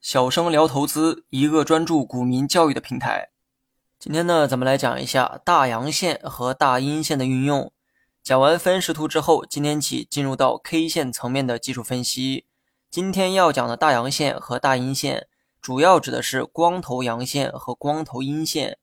小生聊投资，一个专注股民教育的平台。今天呢，咱们来讲一下大阳线和大阴线的运用。讲完分时图之后，今天起进入到 K 线层面的技术分析。今天要讲的大阳线和大阴线，主要指的是光头阳线和光头阴线。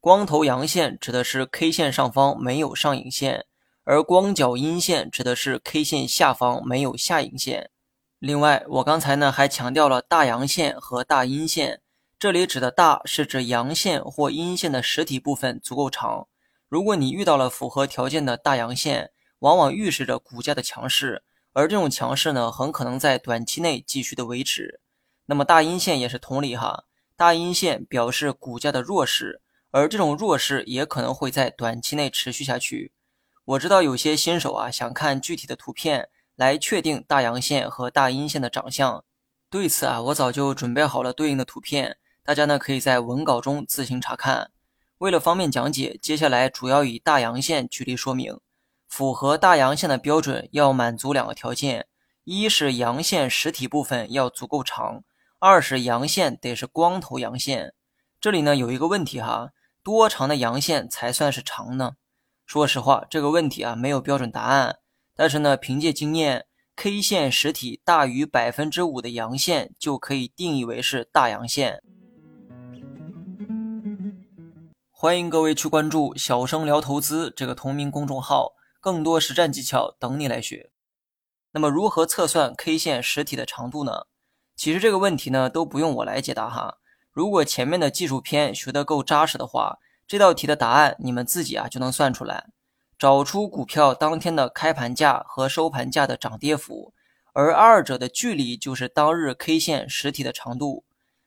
光头阳线指的是 K 线上方没有上影线，而光脚阴线指的是 K 线下方没有下影线。另外，我刚才呢还强调了大阳线和大阴线。这里指的大是指阳线或阴线的实体部分足够长。如果你遇到了符合条件的大阳线，往往预示着股价的强势，而这种强势呢，很可能在短期内继续的维持。那么大阴线也是同理哈，大阴线表示股价的弱势，而这种弱势也可能会在短期内持续下去。我知道有些新手啊，想看具体的图片来确定大阳线和大阴线的长相。对此啊，我早就准备好了对应的图片。大家呢可以在文稿中自行查看。为了方便讲解，接下来主要以大阳线举例说明。符合大阳线的标准要满足两个条件：一是阳线实体部分要足够长；二是阳线得是光头阳线。这里呢有一个问题哈，多长的阳线才算是长呢？说实话，这个问题啊没有标准答案。但是呢，凭借经验，K 线实体大于百分之五的阳线就可以定义为是大阳线。欢迎各位去关注“小生聊投资”这个同名公众号，更多实战技巧等你来学。那么，如何测算 K 线实体的长度呢？其实这个问题呢，都不用我来解答哈。如果前面的技术篇学得够扎实的话，这道题的答案你们自己啊就能算出来。找出股票当天的开盘价和收盘价的涨跌幅，而二者的距离就是当日 K 线实体的长度。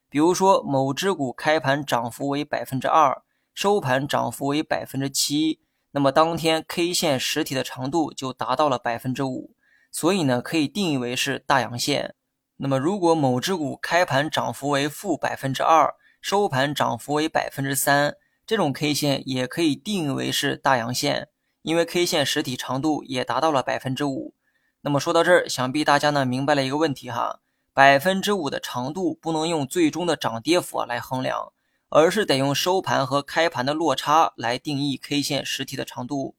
比如说，某只股开盘涨幅为百分之二。收盘涨幅为百分之七，那么当天 K 线实体的长度就达到了百分之五，所以呢可以定义为是大阳线。那么如果某只股开盘涨幅为负百分之二，收盘涨幅为百分之三，这种 K 线也可以定义为是大阳线，因为 K 线实体长度也达到了百分之五。那么说到这儿，想必大家呢明白了一个问题哈，百分之五的长度不能用最终的涨跌幅来衡量。而是得用收盘和开盘的落差来定义 K 线实体的长度。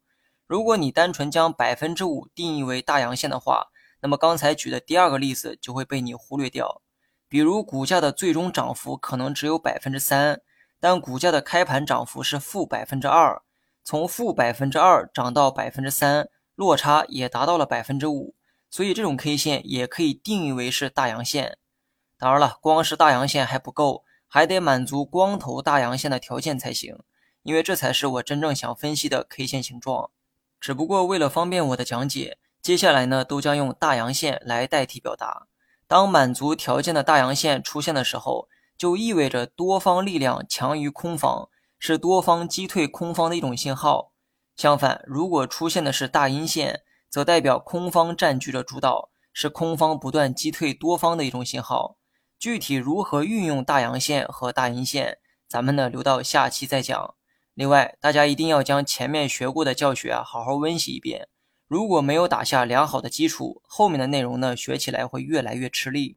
如果你单纯将百分之五定义为大阳线的话，那么刚才举的第二个例子就会被你忽略掉。比如股价的最终涨幅可能只有百分之三，但股价的开盘涨幅是负百分之二，从负百分之二涨到百分之三，落差也达到了百分之五，所以这种 K 线也可以定义为是大阳线。当然了，光是大阳线还不够。还得满足光头大阳线的条件才行，因为这才是我真正想分析的 K 线形状。只不过为了方便我的讲解，接下来呢都将用大阳线来代替表达。当满足条件的大阳线出现的时候，就意味着多方力量强于空方，是多方击退空方的一种信号。相反，如果出现的是大阴线，则代表空方占据着主导，是空方不断击退多方的一种信号。具体如何运用大阳线和大阴线，咱们呢留到下期再讲。另外，大家一定要将前面学过的教学啊好好温习一遍。如果没有打下良好的基础，后面的内容呢学起来会越来越吃力。